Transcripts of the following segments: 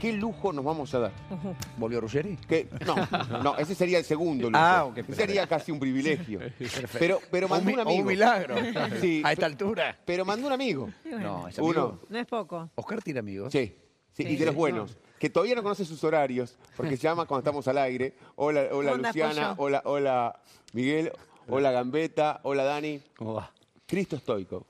qué lujo nos vamos a dar. ¿Volvió Ruggeri? Que, no, no, ese sería el segundo lujo. Ah, ok, Ese sería casi un privilegio. Pero, pero mandó un amigo. un milagro. Sí, A esta altura. pero mandó un amigo. No, es Uno. amigo. No es poco. Oscar tiene amigos. Sí, sí, y de los buenos. Que todavía no conoce sus horarios, porque se llama cuando estamos al aire. Hola, hola ¿Cómo andás, Luciana, pollo? hola, hola Miguel, hola Gambetta, hola Dani. ¿Cómo va? Cristo Stoico.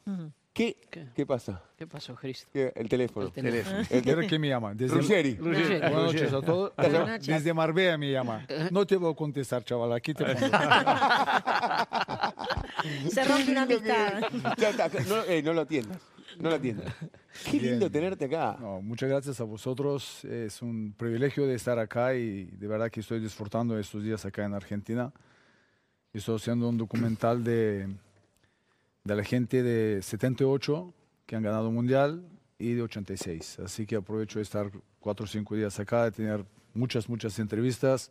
¿Qué, ¿Qué pasa? ¿Qué pasó, Cristo? ¿Qué? El teléfono. El teléfono. El ¿Quiere que me llama? Desde Ruggeri. Ruggeri. Buenas noches a todos. Buenas noches. Desde Marbella me llama. No te voy a contestar, chaval. Aquí te pongo. Se rompe una amistad. Ya está, no, eh, no lo atiendas. No lo atiendas. Qué Bien. lindo tenerte acá. No, muchas gracias a vosotros. Es un privilegio de estar acá y de verdad que estoy disfrutando estos días acá en Argentina. Estoy haciendo un documental de, de la gente de 78 que han ganado mundial y de 86. Así que aprovecho de estar cuatro o cinco días acá, de tener muchas, muchas entrevistas.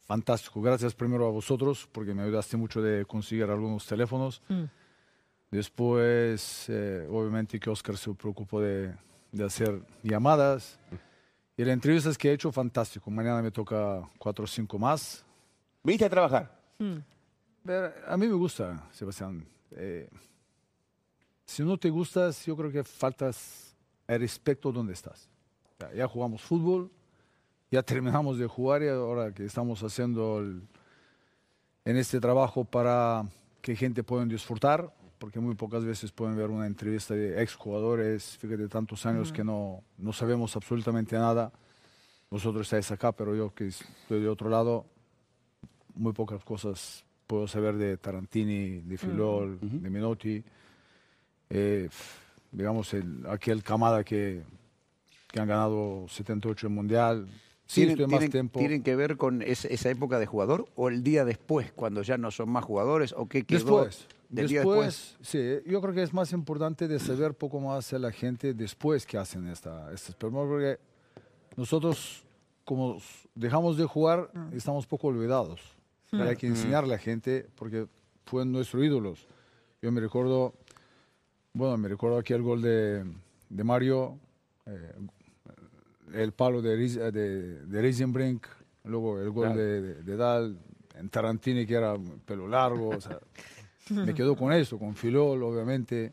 Fantástico. Gracias primero a vosotros porque me ayudaste mucho de conseguir algunos teléfonos. Después, eh, obviamente que Oscar se preocupó de, de hacer llamadas. Y las entrevistas que he hecho, fantástico. Mañana me toca cuatro o cinco más. Viniste a trabajar. Pero a mí me gusta, Sebastián. Eh, si no te gustas, yo creo que faltas el respeto donde estás. Ya, ya jugamos fútbol, ya terminamos de jugar y ahora que estamos haciendo el- en este trabajo para que gente pueda disfrutar, porque muy pocas veces pueden ver una entrevista de exjugadores, fíjate, tantos años que no, no sabemos absolutamente nada. Vosotros estáis acá, pero yo que estoy de otro lado, muy pocas cosas puedo saber de Tarantini, de Filol, de Menotti. Eh, digamos, el, aquel camada que, que han ganado 78 el Mundial. Sí, ¿Tienen, estoy más tienen- tiempo. tienen que ver con es- esa época de jugador o el día después, cuando ya no son más jugadores o qué quedó Después, del día después, sí, yo creo que es más importante de saber poco más a la gente después que hacen esta, estas pero porque nosotros como dejamos de jugar estamos poco olvidados. Hay que enseñar a la gente porque fueron nuestros ídolos. Yo me recuerdo, bueno, me recuerdo aquí el gol de, de Mario, eh, el palo de, Riz- de, de Riesenbrink, luego el gol de, de- de Dal, en Tarantini que era pelo largo, o sea, me quedo con eso, con Filol, obviamente,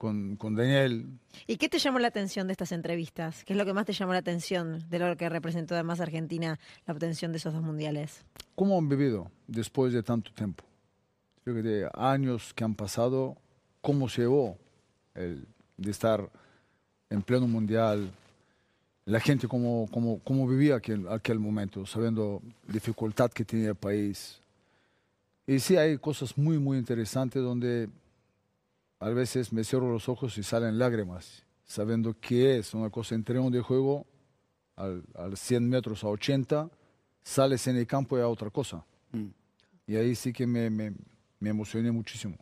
con, con Daniel. ¿Y qué te llamó la atención de estas entrevistas? ¿Qué es lo que más te llamó la atención de lo que representó además Argentina la obtención de esos dos mundiales? ¿Cómo han vivido después de tanto tiempo? Fíjate, años que han pasado, ¿cómo se llevó el de estar en pleno mundial? La gente cómo, cómo, cómo vivía aquel, aquel momento, sabiendo dificultad que tenía el país. Y sí, hay cosas muy, muy interesantes donde a veces me cierro los ojos y salen lágrimas, sabiendo que es una cosa en terreno de juego, al, al 100 metros a 80, sales en el campo y a otra cosa. Y ahí sí que me, me, me emocioné muchísimo.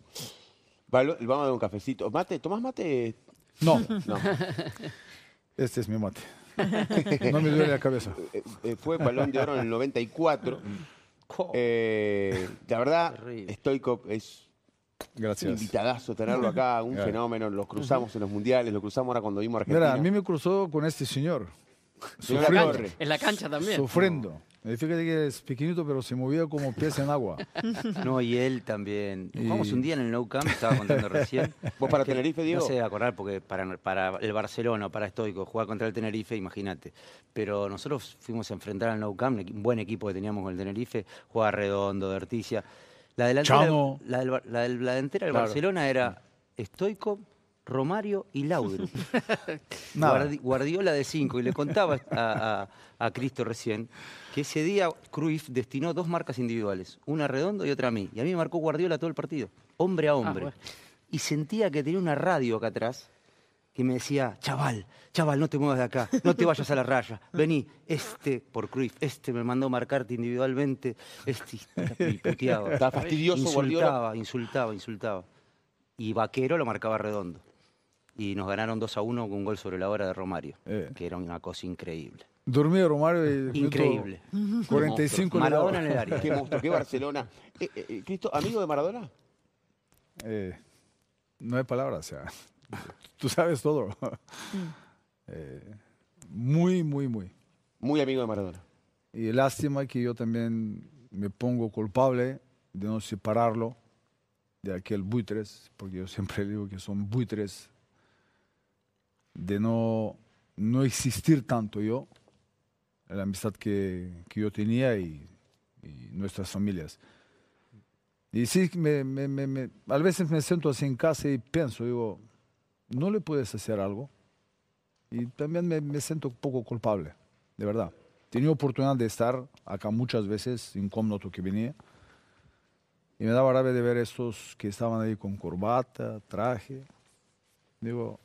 Valo- Vamos a dar un cafecito. ¿Mate? ¿Tomás mate? No, No. este es mi mate. No me duele la cabeza. Eh, eh, fue balón de oro en el 94. Eh, la verdad, Terrible. Stoikov es un Gracias. invitadazo tenerlo acá, un fenómeno. Los cruzamos en los mundiales, lo cruzamos ahora cuando vimos a Argentina. Mira, a mí me cruzó con este señor, Señor sufriendo. Torre. En la cancha también. sufriendo. Fíjate que es pequeñito, pero se movía como pez en agua. No, y él también. Y- Jugamos un día en el Nou Camp, estaba contando recién. ¿Vos para Tenerife, Diego? No sé acordar, porque para, para el Barcelona o para Estoico, jugar contra el Tenerife, imagínate. Pero nosotros fuimos a enfrentar al Nou Camp, un buen equipo que teníamos con el Tenerife, jugaba Redondo, Verticia. La delantera, la, del Bar- la del- la delantera del Claro. Barcelona era Estoico, Romario y Laudrup. Nada. Guardi- Guardiola de 5 y le contaba a, a- a Cristo recién que ese día Cruyff destinó dos marcas individuales, una a Redondo y otra a mí. Y a mí me marcó Guardiola todo el partido, hombre a hombre. bueno. Y sentía que tenía una radio acá atrás que me decía, chaval, chaval, no te muevas de acá, no te vayas a la raya, vení, este, por Cruyff, este me mandó marcarte individualmente, este, y puteaba. Estaba fastidioso. Insultaba, insultaba, insultaba. Y Vaquero lo marcaba redondo. Y nos ganaron 2 a 1 con un gol sobre la hora de Romario, Eh. que era una cosa increíble. Dormí Romario Increíble. 45 le Maradona en el área. Qué monstruo, qué Barcelona. Eh, eh, eh, Cristo, ¿amigo de Maradona? Eh, no hay palabras, o sea, tú sabes todo. Eh, muy, muy, muy. Muy amigo de Maradona. Y lástima que yo también me pongo culpable de no separarlo de aquel buitres, porque yo siempre digo que son buitres, de no, no existir tanto yo, la amistad que, que yo tenía y, y nuestras familias. Y sí, me, me, me, me- a veces me siento así en casa y pienso, digo, ¿no le puedes hacer algo? Y también me, siento un poco culpable, de verdad. Tenía oportunidad de estar acá muchas veces, incómodo que venía. Y me daba rabia de ver estos que estaban ahí con corbata, traje. Digo,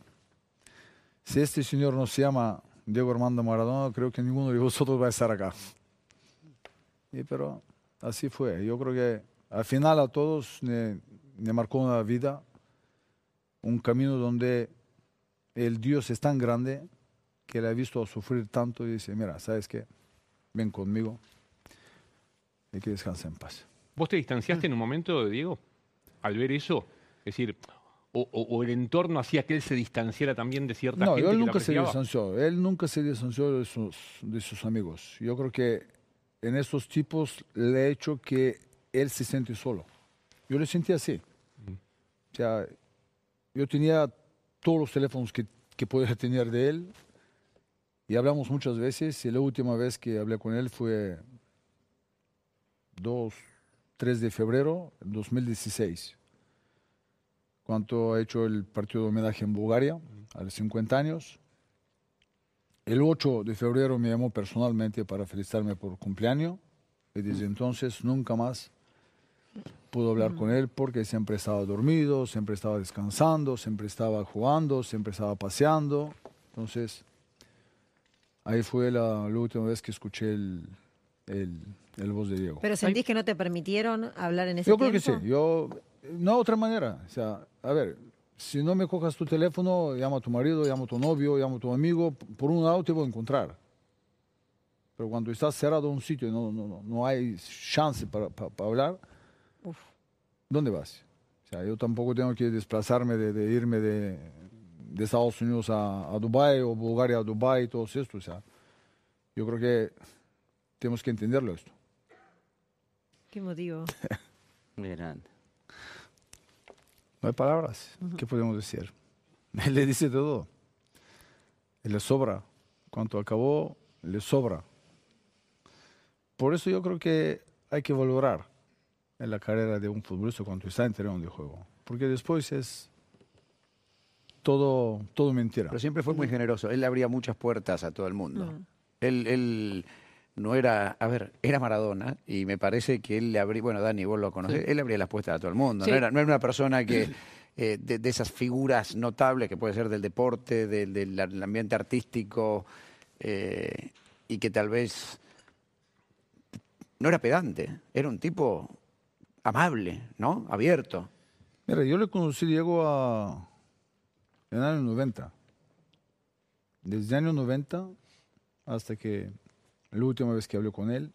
si este señor no se llama Diego Armando Maradona, creo que ninguno de vosotros va a estar acá. Y pero así fue. Yo creo que al final a todos me, me marcó una vida, un camino donde el Dios es tan grande que le ha visto sufrir tanto y dice, mira, ¿sabes qué? Ven conmigo y que descanse en paz. ¿Vos te distanciaste en un momento, Diego, al ver eso? Es decir, o, o- o el entorno hacía que él se distanciara también de cierta No, gente él que lo nunca se distanció, él nunca se distanció de sus, de sus amigos. Yo creo que en estos tipos le ha hecho que él se siente solo. Yo le sentí así. O sea, yo tenía todos los teléfonos que, que podía tener de él y hablamos muchas veces y la última vez que hablé con él fue 2, 3 de febrero de 2016 cuando ha hecho el partido de homenaje en Bulgaria a los 50 años. El 8 de febrero me llamó personalmente para felicitarme por cumpleaños y desde entonces nunca más pude hablar con él porque siempre estaba dormido, siempre estaba descansando, siempre estaba jugando, siempre estaba paseando. Entonces, ahí fue la, la última vez que escuché el, el, el voz de Diego. ¿Pero sentís que no te permitieron hablar en ese Yo creo que tiempo? sí. Yo, no otra manera. O sea, a ver, si no me cojas tu teléfono, llama a tu marido, llama a tu novio, llama a tu amigo. Por un lado te voy a encontrar. Pero cuando estás cerrado en un sitio y no, no, no, no hay chance para, para- para hablar, ¿dónde vas? O sea, yo tampoco tengo que desplazarme de, de irme de, de Estados Unidos a, a Dubái o Bulgaria a Dubái y todo esto. O sea, yo creo que tenemos que entenderlo esto. ¿Qué motivo? Muy grande. No hay palabras. ¿Qué podemos decir? Él le dice todo. Él le sobra. Cuanto acabó, le sobra. Por eso yo creo que hay que valorar en la carrera de un futbolista cuando está en terreno de juego. Porque después es todo, todo mentira. Pero siempre fue muy generoso. Él abría muchas puertas a todo el mundo. Él, él no era, a ver, era Maradona y me parece que él le abría, bueno, Dani, vos lo conocés, él abría las puertas a todo el mundo. Sí. No, era, no era una persona que, eh, de, de esas figuras notables que puede ser del deporte, del, del ambiente artístico, eh, y que tal vez no era pedante, era un tipo amable, ¿no? Abierto. Mira, yo le conocí Diego a, en el año 90. Desde el año 90 hasta que la última vez que hablé con él,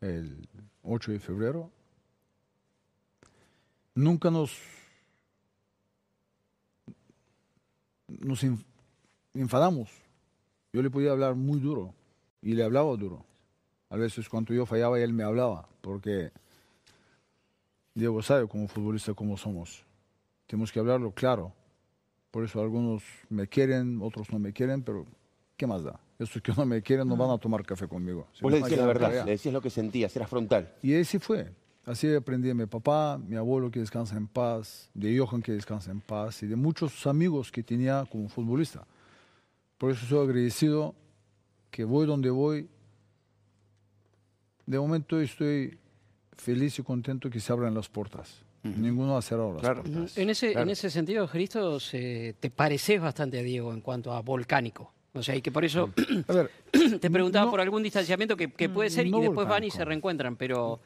el 8 de febrero, nunca nos, nos en- enfadamos. Yo le podía hablar muy duro y le hablaba duro. A veces cuando yo fallaba él me hablaba, porque Diego sabe como futbolista cómo somos. Tenemos que hablarlo claro. Por eso algunos me quieren, otros no me quieren, pero ¿qué más da? Estos que no me quieren no van a tomar café conmigo. Si Vos no, le decías la verdad, le decías lo que sentías, eras frontal. Y así fue. Así aprendí de mi papá, mi abuelo que descansa en paz, de Johan que descansa en paz y de muchos amigos que tenía como futbolista. Por eso soy agradecido que voy donde voy. De momento estoy feliz y contento que se abran las puertas. Ninguno ha cerrado las Claro. puertas. En ese, en Claro. ese sentido, Cristo, te pareces bastante a Diego en cuanto a volcánico. O sea, y que por eso A ver, te preguntaba No. por algún distanciamiento que, que puede ser No y después van y se reencuentran, pero,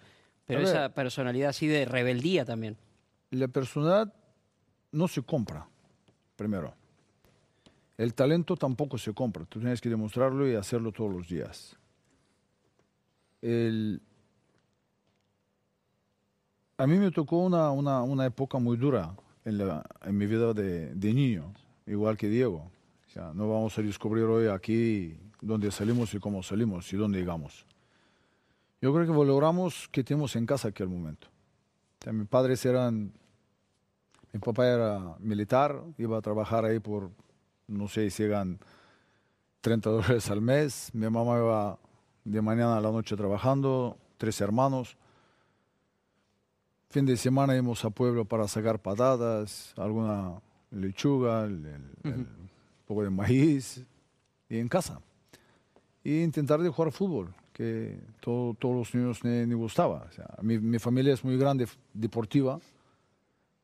pero A ver. esa personalidad así de rebeldía también. la personalidad no se compra, primero. El talento tampoco se compra. Tú tienes que demostrarlo y hacerlo todos los días. El- A mí me tocó una, una, una época muy dura en, la- en mi vida de, de niño, igual que Diego. O sea, no vamos a descubrir hoy aquí dónde salimos y cómo salimos y dónde llegamos. Yo creo que valoramos que tenemos en casa aquel momento. O sea, mis padres eran, mi papá era militar, iba a trabajar ahí por, no sé si eran 30 dólares al mes. Mi mamá iba de mañana a la noche trabajando, tres hermanos. Fin de semana íbamos a pueblo para sacar patatas, alguna lechuga, el, el- el poco de maíz, y en casa. Y intentar de jugar fútbol, que todo- todos los niños me, me gustaba. O sea, mi, mi familia es muy grande, deportiva.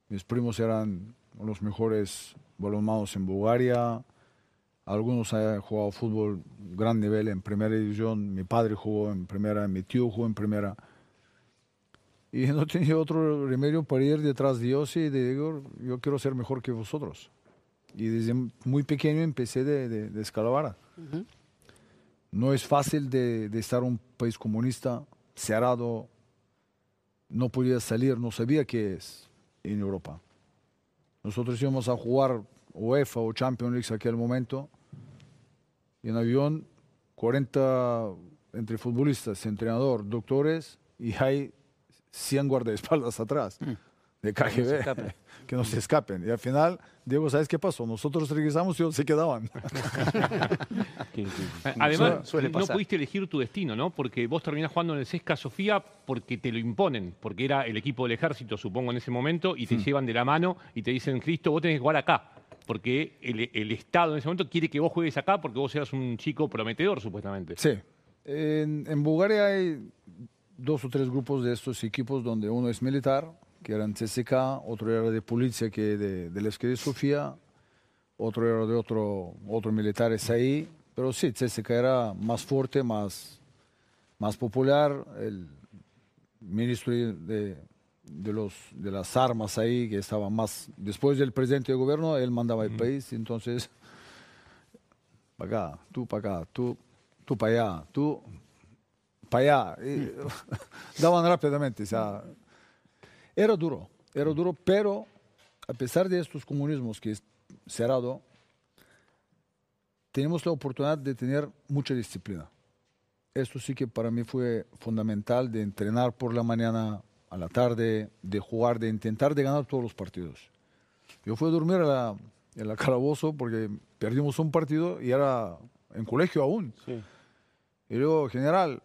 Mis primos eran los mejores balonmanos en Bulgaria. Algunos han jugado fútbol gran nivel en primera división. Mi padre jugó en primera, mi tío jugó en primera. Y no tenía otro remedio para ir detrás de Dios y de yo quiero ser mejor que vosotros. Y desde muy pequeño empecé de, de, de escalar. No es fácil de, de estar en un país comunista, cerrado, no podía salir, no sabía qué es en Europa. Nosotros íbamos a jugar UEFA o Champions League en aquel momento, y en avión 40 entre futbolistas, entrenador, doctores, y hay 100 guardaespaldas atrás de KGB, que no se escapen. Y al final, Diego, ¿sabes qué pasó? Nosotros regresamos y ellos se quedaban. Además, suele no pudiste elegir tu destino, ¿no? Porque vos terminás jugando en el Sesca Sofía porque te lo imponen, porque era el equipo del ejército, supongo, en ese momento, y te llevan de la mano y te dicen, Cristo, vos tenés que jugar acá. Porque el, el Estado en ese momento quiere que vos juegues acá porque vos eras un chico prometedor, supuestamente. Sí. En, en Bulgaria hay dos o tres grupos de estos equipos donde uno es militar, que eran CSK, otro era de policía, que de, del Esquí de Sofía, otro era de otro, otro militares ahí. Pero sí, CSK era más fuerte, más, más popular. El ministro de, de, los, de las armas ahí, que estaba más... Después del presidente de gobierno, él mandaba el país, entonces para acá, tú para acá, tú, tú para allá, tú para allá. Y, daban rápidamente. O sea, era duro, era duro, pero a pesar de estos comunismos que es cerrado, tenemos la oportunidad de tener mucha disciplina. Esto sí que para mí fue fundamental de entrenar por la mañana a la tarde, de jugar, de intentar de ganar todos los partidos. Yo fui a dormir a la, en la calabozo porque perdimos un partido y era en colegio aún. Y digo, general,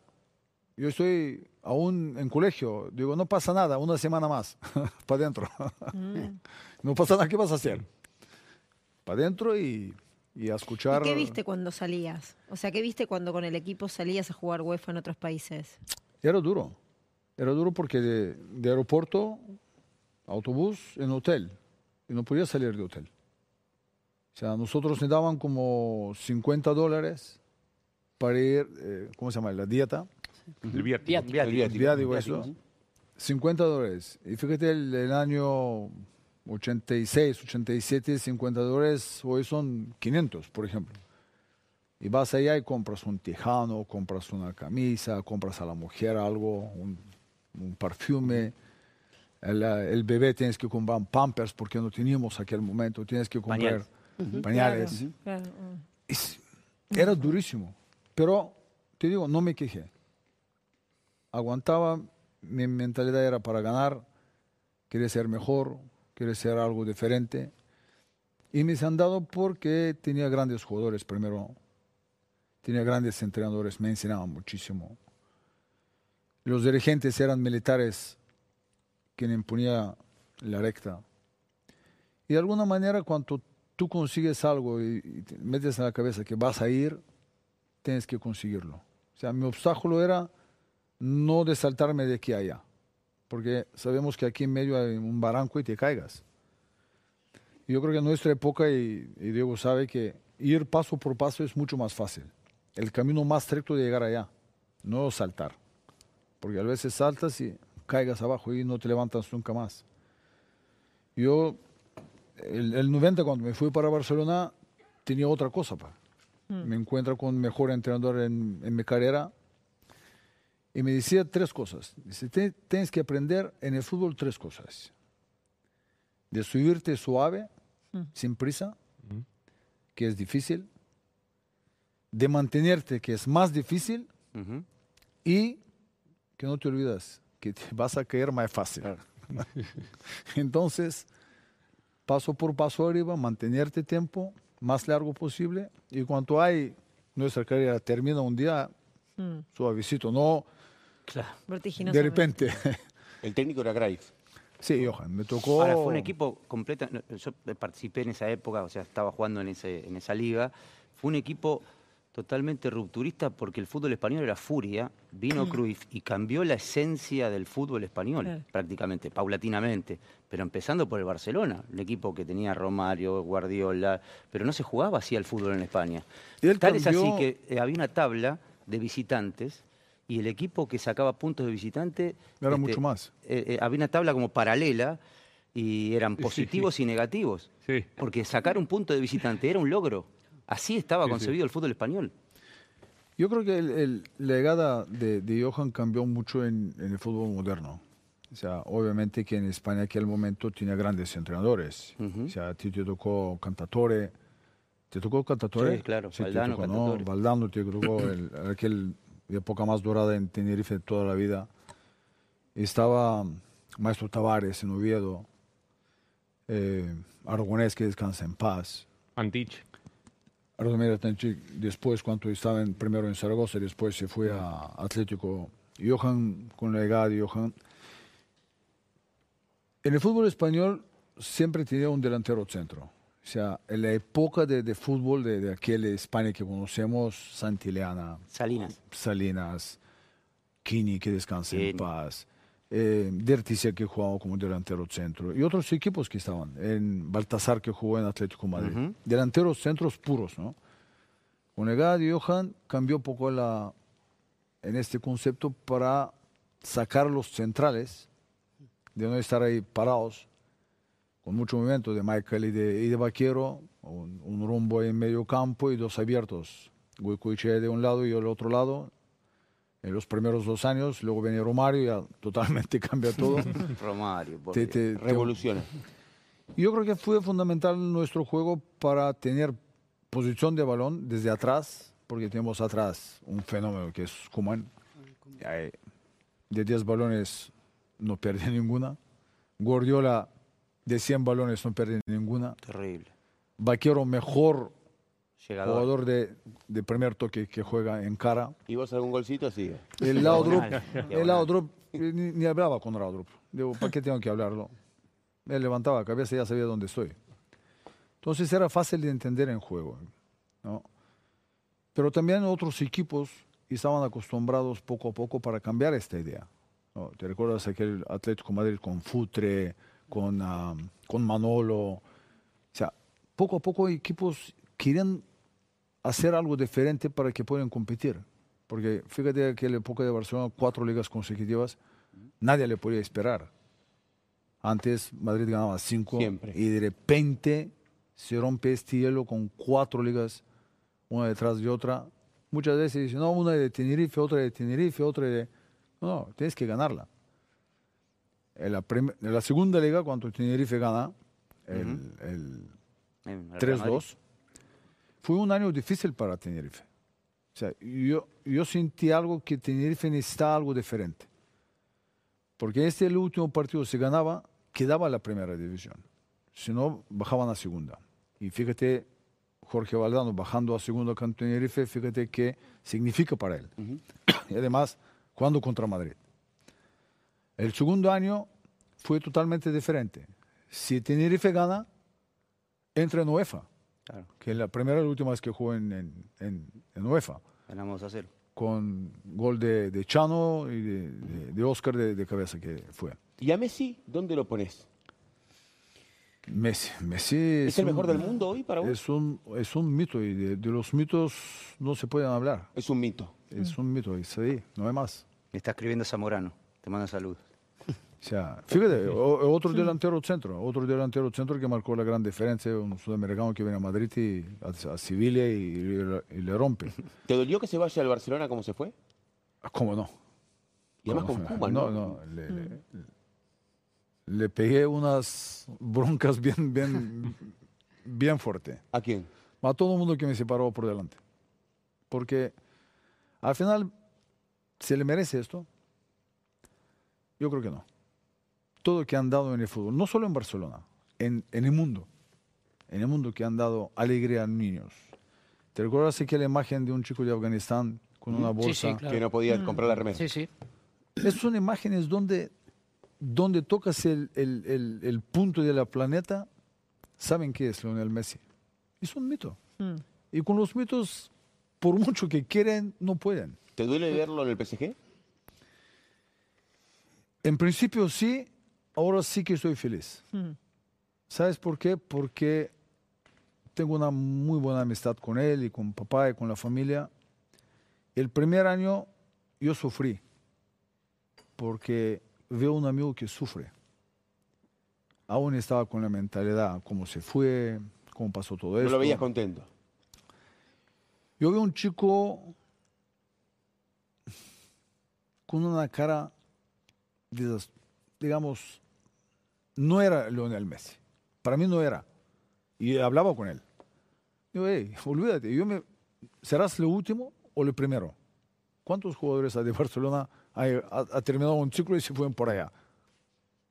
yo estoy aún en colegio. Digo, no pasa nada, una semana más, para adentro. no pasa nada, ¿qué vas a hacer? Para adentro y, y a escuchar. ¿Y qué viste cuando salías? O sea, ¿qué viste cuando con el equipo salías a jugar UEFA en otros países? Era duro. Era duro porque de, de aeropuerto, autobús, en hotel. Y no podía salir de hotel. O sea, nosotros nos daban como 50 dólares para ir, eh, ¿cómo se llama? La dieta. El viático. Viático. El viático. El viático, eso. 50 dólares. Y fíjate, el, el año 86, 87, 50 dólares, hoy son 500, por ejemplo. Y vas allá y compras un tejano, compras una camisa, compras a la mujer algo, un, un perfume. El, el bebé tienes que comprar pampers porque no teníamos aquel momento, tienes que comprar pañales. Claro. Es- era durísimo, pero te digo, no me quejé. Aguantaba, mi mentalidad era para ganar, quería ser mejor, quería ser algo diferente. Y me han dado porque tenía grandes jugadores primero, tenía grandes entrenadores, me enseñaban muchísimo. Los dirigentes eran militares, quien imponía la recta. Y de alguna manera, cuando tú consigues algo y, y te metes en la cabeza que vas a ir, tienes que conseguirlo. O sea, mi obstáculo era no de saltarme de aquí a allá, porque sabemos que aquí en medio hay un barranco y te caigas. Yo creo que en nuestra época, y, y Diego sabe que ir paso por paso es mucho más fácil. El camino más recto de llegar allá, no saltar. Porque a veces saltas y caigas abajo y no te levantas nunca más. Yo el, el 90 cuando me fui para Barcelona tenía otra cosa. Pa. Me encuentro con mejor entrenador en, en mi carrera y me decía tres cosas. Dice, "Te- tienes que aprender en el fútbol tres cosas. De subirte suave, sin prisa, que es difícil, de mantenerte, que es más difícil, Ujú. y que no te olvidas que te vas a caer más fácil. Entonces, paso por paso arriba, mantenerte tiempo más largo posible y cuando hay nuestra carrera termina un día Mm, suavecito, no Claro. vertiginoso. de repente. El técnico era Graif. sí, Johan, me tocó. Ahora, fue un equipo completo. Yo participé en esa época, o sea, estaba jugando en, ese, en esa liga. Fue un equipo totalmente rupturista porque el fútbol español era furia. Vino Cruyff y cambió la esencia del fútbol español, Claro. prácticamente, paulatinamente. Pero empezando por el Barcelona, un equipo que tenía Romario, Guardiola, pero no se jugaba así al fútbol en España. Y él Tal es así que eh, había una tabla de visitantes y el equipo que sacaba puntos de visitante Era mucho más. eh, eh, había una tabla como paralela y eran positivos y negativos. Sí. Porque sacar un punto de visitante era un logro. Así estaba concebido el fútbol español. Yo creo que el, el- la llegada de, de Johan cambió mucho en, en el fútbol moderno. O sea, obviamente que en España en aquel momento tenía grandes entrenadores. O sea, a ti te tocó Cantatore. ¿Te tocó Cantatore? Sí, claro, te Valdano, tocó, Cantatore. ¿no? Valdano te tocó el, aquel época más dorada en Tenerife de toda la vida. Estaba Maestro Tavares en Oviedo. Eh, Aragonés que descansa en paz. Antich. Después cuando estaba en- primero en Zaragoza, después se fue a Atlético. Johan, con la de Johan. En el fútbol español siempre tenía un delantero centro. O sea, en la época de, de fútbol de, de aquel España que conocemos, Santillana, Salinas. Salinas, Kini, que descansa en Kini. paz, eh, Derticia, que jugaba como delantero centro, y otros equipos que estaban, en Baltasar, que jugó en Atlético Madrid. Ujú. Delanteros centros puros, ¿no? Con la de Johan cambió un poco la, en este concepto para sacar los centrales, de no estar ahí parados, con mucho movimiento de Michael y de, y de Vaquero, un, un rumbo en medio campo y dos abiertos. Goicoechea de un lado y el otro lado. En los primeros dos años, luego viene Romario, ya totalmente cambia todo. Romario. Te- te- te- Revoluciona. yo creo que fue fundamental nuestro juego para tener posición de balón desde atrás, porque tenemos atrás un fenómeno que es Coman. Eh, De 10 balones no pierde ninguna. Guardiola de 100 balones no pierde ninguna. Terrible. Vaquero mejor Llegador. jugador de, de primer toque que juega en cara. ¿Y vos algún golcito? Sí. El Laudrup, el Laudrup, eh, ni, ni hablaba con Laudrup. Digo, ¿para qué tengo que hablarlo? Él levantaba la cabeza y ya sabía dónde estoy. Entonces era fácil de entender en juego. ¿no? Pero también otros equipos estaban acostumbrados poco a poco para cambiar esta idea. ¿no? ¿Te recuerdas aquel Atlético Madrid con Futre, con, con Manolo? O sea, poco a poco equipos querían hacer algo diferente para que puedan competir. Porque fíjate que en la época de Barcelona, cuatro ligas consecutivas, nadie le podía esperar. Antes Madrid ganaba cinco Siempre. y de repente se rompe este hielo con cuatro ligas, una detrás de otra. Muchas veces dicen, no, una de Tenerife, otra de Tenerife, otra de... No, no, tienes que ganarla. En la, en la segunda liga, cuando Tenerife gana el- el, En el Madrid. 3-2. Fue un año difícil para Tenerife. O sea, yo, yo sentí algo que Tenerife necesitaba algo diferente. Porque este el último partido se ganaba, quedaba la primera división. Si no, bajaban a segunda. Y fíjate, Jorge Valdano bajando a segunda con Tenerife, fíjate qué significa para él. Y además, jugando contra Madrid. El segundo año fue totalmente diferente. Si Tenerife gana, entra en UEFA, Claro, que es la primera y última vez que jugó en, en, en- en UEFA, ganamos a cero. con gol de, de Chano y de, de- de Oscar de, cabeza que fue. ¿Y a Messi dónde lo pones? Messi, Messi ¿Es el un- mejor del mundo hoy para vos? Es un, es un mito y de, de los mitos no se pueden hablar. Es un mito. Es un mito, es ahí, no hay más. Me está escribiendo Zamorano. Te mando saludos. O sea, fíjate, otro delantero centro, otro delantero centro que marcó la gran diferencia, un sudamericano que viene a Madrid y a, a Sevilla y, y- y le rompe. ¿Te dolió que se vaya al Barcelona como se fue? Ah, ¿Cómo no? Y además ¿Cómo con no? Koeman, No, ¿no? no, le, le- le pegué unas broncas bien, bien, bien fuerte. ¿A quién? a todo el mundo que me separó por delante. Porque al final, ¿se le merece esto? Yo creo que no. Todo lo que han dado en el fútbol, no solo en Barcelona, en, en el mundo, en el mundo que han dado alegría a niños. ¿Te recuerdas aquella imagen de un chico de Afganistán con una Sí, bolsa? sí, claro. Que no podía comprar la remesa. Sí, sí. Esas son imágenes donde, donde tocas el, el- el- el punto de la planeta, saben qué es Lionel Messi. Es un mito. Mm. Y con los mitos, por mucho que quieren, no pueden. ¿Te duele verlo en el PSG? En principio sí, ahora sí que estoy feliz. Mm. ¿Sabes por qué? Porque tengo una muy buena amistad con él y con papá y con la familia. El primer año yo sufrí porque veo un amigo que sufre. Aún estaba con la mentalidad, cómo se fue, cómo pasó todo No esto. lo veías contento. Yo veo un chico con una cara, digamos, no era Lionel Messi. Para mí no era. Y hablaba con él. Digo, hey, olvídate, yo me, ¿serás lo último o lo primero? ¿Cuántos jugadores de Barcelona ha, ha- ha terminado un ciclo y se fueron por allá?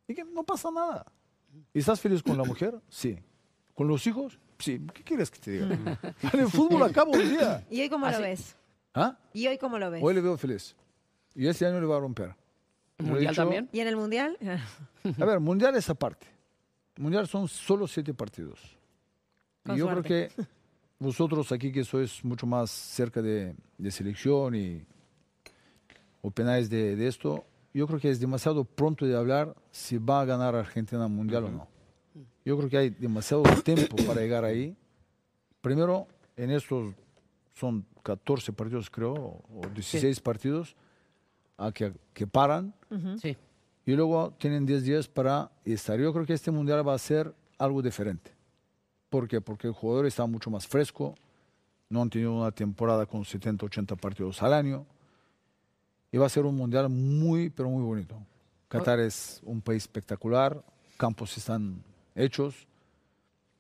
Y que no pasa nada. ¿Y estás feliz con la mujer? Sí. ¿Con los hijos? Sí. ¿Qué quieres que te diga? en el fútbol acaba un día. ¿Y hoy cómo ¿Ah, lo ves? ¿Ah? ¿Y hoy cómo lo ves? Hoy le veo feliz. Y este año le va a romper. ¿El Lo he Mundial dicho- también? ¿Y en el Mundial? A ver, Mundial es aparte. Mundial son solo siete partidos. Con y yo suerte. creo que vosotros aquí que sois mucho más cerca de, de selección y opináis de, de esto, yo creo que es demasiado pronto de hablar si va a ganar Argentina Mundial o no. Yo creo que hay demasiado tiempo para llegar ahí. Primero, en estos son 14 partidos, creo, o 16 partidos a que, que paran Sí. y luego tienen 10 días para estar. Yo creo que este mundial va a ser algo diferente. ¿Por qué? Porque el jugador está mucho más fresco, no han tenido una temporada con 70, 80 partidos al año. Y va a ser un mundial muy, pero muy bonito. Qatar es un país espectacular, campos están hechos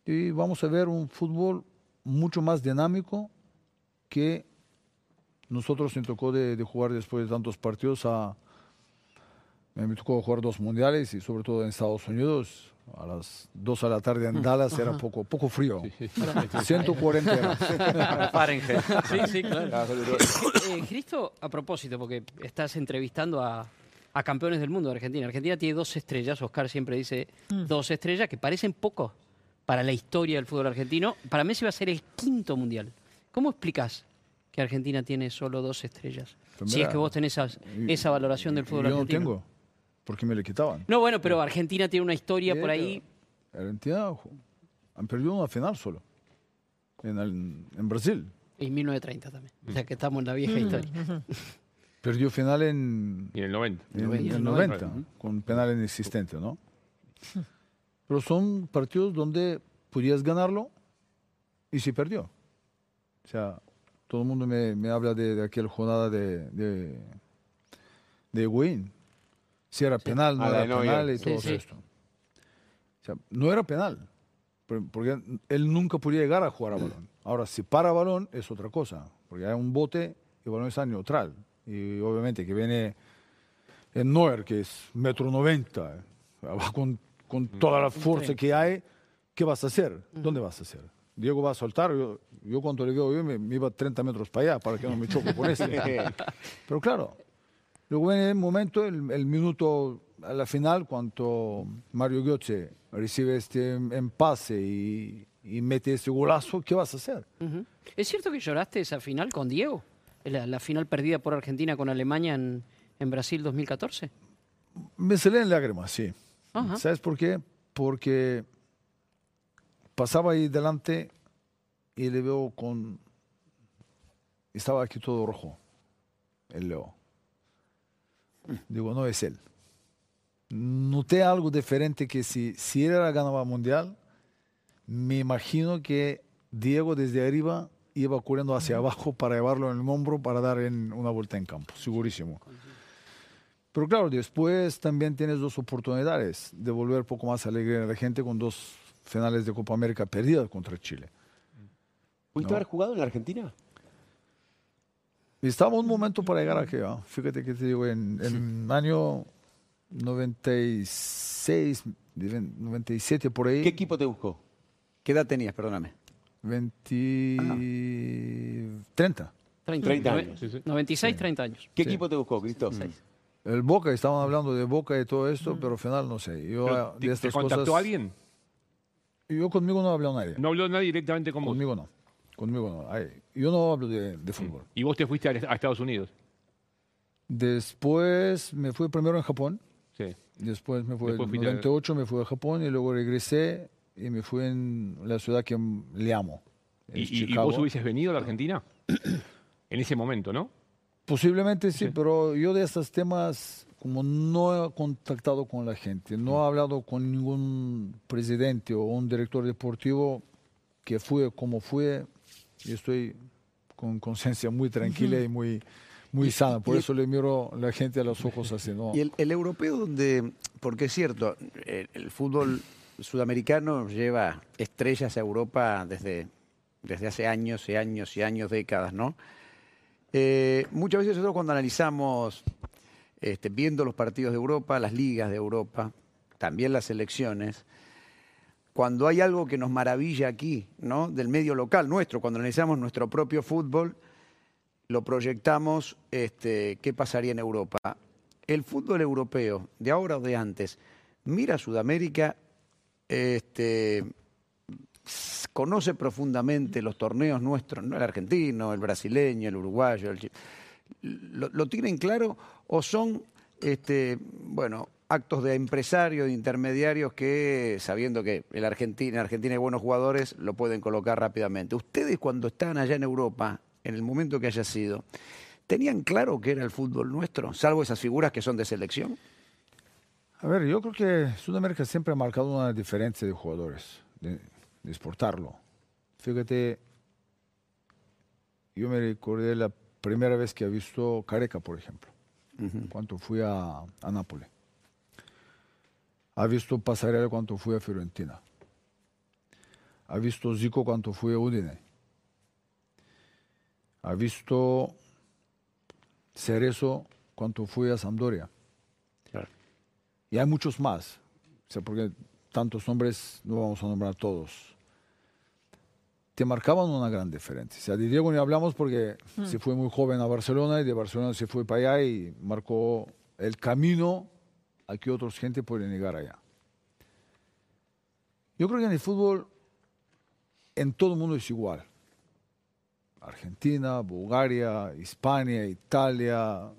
y vamos a ver un fútbol mucho más dinámico que nosotros nos tocó de, de jugar después de tantos partidos a, me tocó jugar dos mundiales y sobre todo en Estados Unidos. A las 2 de la tarde en Dallas era poco, poco frío. 140 grados. Fahrenheit. Sí, sí, claro. Eh, Cristo, a propósito, porque estás entrevistando a, a campeones del mundo de Argentina. Argentina tiene dos estrellas, Oscar siempre dice dos estrellas, que parecen pocos para la historia del fútbol argentino. Para Messi va a ser el quinto mundial. ¿Cómo explicas que Argentina tiene solo dos estrellas? Pues si mira, es que vos tenés esa, esa valoración del fútbol Yo no argentino. tengo, porque me le quitaban. No, bueno, pero Argentina tiene una historia por ahí. Argentina han perdido una final solo, en, el- en Brasil. En 1930 también. O sea que estamos en la vieja historia. Perdió final en, Y en el 90. en, Noventa. en el 90, con penal inexistente, ¿no? Pero son partidos donde podías ganarlo y se perdió. O sea, todo el mundo me, me habla de, de aquella jornada de, de, de Higuaín. Si era penal, no Ah, era Neuer. penal y Sí, todo sí. esto. O sea, no era penal, por- porque él nunca podía llegar a jugar a balón. Ahora, si para balón es otra cosa, porque hay un bote y el balón está neutral. Y obviamente que viene el Neuer, que es metro noventa, va con, con toda la fuerza que hay, ¿qué vas a hacer? ¿Dónde vas a hacer? Diego va a soltar, yo, yo cuando le veo, yo me, me iba 30 metros para allá para que no me choque con este. Pero claro, luego viene el momento, el, el minuto a la final, cuando Mario Götze recibe este empase y, y mete ese golazo, ¿qué vas a hacer? ¿Es cierto que lloraste esa final con Diego? La, la final perdida por Argentina con Alemania en, en Brasil 2014. Me salen lágrimas, sí. Ajá. ¿Sabes por qué? Porque pasaba ahí delante y le veo con... Estaba aquí todo rojo, el Leo. Digo, no es él. Noté algo diferente que si, si él ganaba mundial, me imagino que Diego desde arriba iba corriendo hacia abajo para llevarlo en el hombro para dar en una vuelta en campo, segurísimo. Pero claro, después también tienes dos oportunidades de volver poco más alegre a la gente con dos finales de Copa América perdidas contra Chile. ¿Pudiste No. haber jugado en la Argentina? Estaba un momento para llegar aquí. ¿ah? Fíjate que te digo, en el año 96, 97 por ahí. ¿Qué equipo te buscó? ¿Qué edad tenías? Perdóname. 20, 30. 30, 30 nove- años. Sí, sí. 96, 30 años. ¿Qué equipo te buscó, Cristo? El Boca, estaban hablando de Boca y todo esto, pero al final no sé. Yo Pero ah, ¿Te, de te estas contactó cosas, alguien? Yo conmigo no habló nadie. No habló nadie directamente con vos. Conmigo no. Conmigo no. Ay, yo no hablo de, de fútbol. Y vos te fuiste a, a Estados Unidos. Después me fui primero en Japón. Sí. Después me fui Después en fuiste a- 98, me fui a Japón y luego regresé y me fui en la ciudad que le amo. ¿Y, vos hubieses venido a la Argentina? en ese momento, ¿no? Posiblemente sí, Sí. pero yo de estos temas, como no he contactado con la gente, no he hablado con ningún presidente o un director deportivo que fue como fue, y estoy con conciencia muy tranquila y muy, muy sana. Por eso le miro a la gente a los ojos así, ¿no? Y el, el europeo, donde, porque es cierto, el, el fútbol sudamericano lleva estrellas a Europa desde, desde hace años y años y años, décadas, ¿no? Eh, muchas veces nosotros cuando analizamos, este, viendo los partidos de Europa, las ligas de Europa, también las selecciones, cuando hay algo que nos maravilla aquí, ¿no? Del medio local nuestro, cuando analizamos nuestro propio fútbol, lo proyectamos, este, ¿qué pasaría en Europa? El fútbol europeo, de ahora o de antes, mira a Sudamérica, este, conoce profundamente los torneos nuestros, ¿no? el argentino, el brasileño, el uruguayo, el ¿Lo, tienen claro o son, este, bueno, actos de empresarios, de intermediarios que, sabiendo que el Argentina, en Argentina hay buenos jugadores, lo pueden colocar rápidamente? Ustedes cuando estaban allá en Europa, en el momento que haya sido, ¿tenían claro que era el fútbol nuestro, salvo esas figuras que son de selección? A ver, yo creo que Sudamérica siempre ha marcado una diferencia de jugadores, de, de exportarlo. Fíjate, yo me recordé la primera vez que he visto Careca, por ejemplo, cuando fui a, a Nápoles. Ha visto Pasarela cuando fui a Fiorentina. Ha visto Zico cuando fui a Udine. Ha visto Cerezo cuando fui a Sampdoria. Y hay muchos más. O sea, porque tantos nombres no vamos a nombrar todos. Te marcaban una gran diferencia. O sea, de Diego ni hablamos porque se fue muy joven a Barcelona y de Barcelona se fue para allá y marcó el camino a que otros gente pueden llegar allá. Yo creo que en el fútbol en todo el mundo es igual. Argentina, Bulgaria, Hispania, Italia,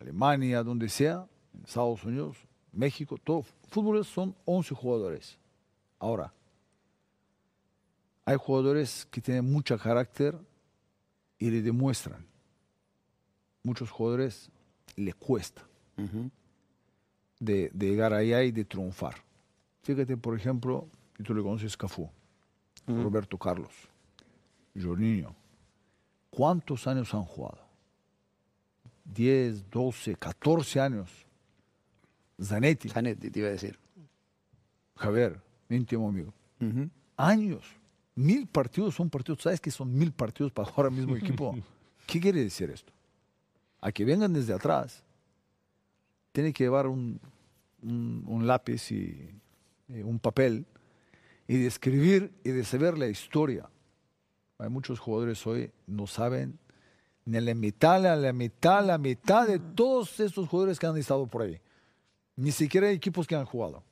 Alemania, donde sea, Estados Unidos, México, todo. Fútbol son 11 jugadores. Ahora, hay jugadores que tienen mucho carácter y le demuestran. Muchos jugadores les cuesta de, de llegar allá y de triunfar. Fíjate, por ejemplo, y tú le conoces Cafú, Roberto Carlos, Jorginho. ¿Cuántos años han jugado? 10, 12, 14 años. Zanetti, Zanetti, te iba a decir. Javier, mi íntimo amigo. Años. Mil partidos son partidos. ¿Sabes qué son mil partidos para jugar al mismo equipo? ¿Qué quiere decir esto? A que vengan desde atrás, tiene que llevar un, un- un lápiz y, y un papel y de escribir y de saber la historia. Hay muchos jugadores hoy no saben ni la mitad, la, la mitad, la mitad de todos estos jugadores que han estado por ahí. Ni siquiera hay equipos que han jugado.